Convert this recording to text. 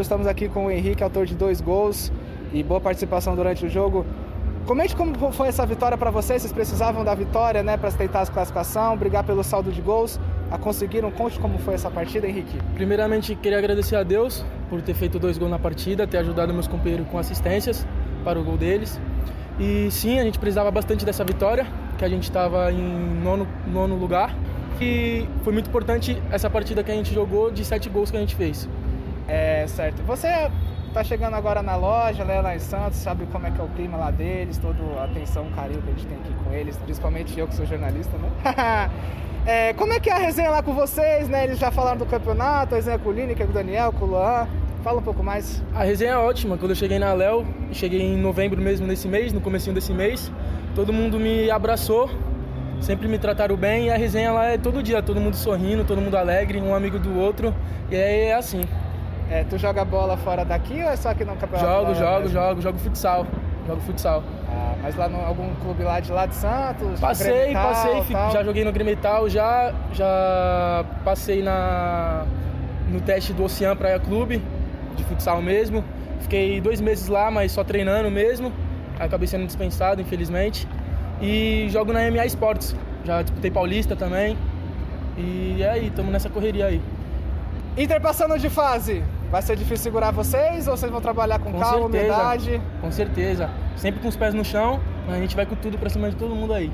Estamos aqui com o Henrique, autor de dois gols e boa participação durante o jogo. Comente como foi essa vitória para vocês. Vocês precisavam da vitória, né, para tentar a classificação, brigar pelo saldo de gols. A conseguiram. Conte como foi essa partida, Henrique. Primeiramente, queria agradecer a Deus por ter feito dois gols na partida, ter ajudado meus companheiros com assistências para o gol deles. E sim, a gente precisava bastante dessa vitória, que a gente estava em nono, nono lugar. E foi muito importante essa partida que a gente jogou de sete gols que a gente fez. É, certo. Você tá chegando agora na loja, né, lá em Santos, sabe como é que é o clima lá deles, toda a atenção, carinho que a gente tem aqui com eles, principalmente eu que sou jornalista, né? é, como é que é a resenha lá com vocês, né? Eles já falaram do campeonato, a resenha com o Lineker, com o Daniel, com o Luan. Fala um pouco mais. A resenha é ótima. Quando eu cheguei na Léo, cheguei em novembro mesmo nesse mês, no comecinho desse mês, todo mundo me abraçou, sempre me trataram bem e a resenha lá é todo dia, todo mundo sorrindo, todo mundo alegre, um amigo do outro, e é assim. É, tu joga bola fora daqui ou é só aqui no campeonato? Jogo, jogo, mesmo? jogo, jogo futsal. Jogo futsal. Ah, mas lá em algum clube lá de lá de Santos? Passei, passei, já joguei no Grimetal, já, já passei na, no teste do Oceano Praia Clube, de futsal mesmo. Fiquei dois meses lá, mas só treinando mesmo. Acabei sendo dispensado, infelizmente. E jogo na MA Sports. Já disputei Paulista também. E é aí, estamos nessa correria aí. Inter passando de fase. Vai ser difícil segurar vocês ou vocês vão trabalhar com, com calma, certeza, humildade? Com certeza. Sempre com os pés no chão, mas a gente vai com tudo pra cima de todo mundo aí.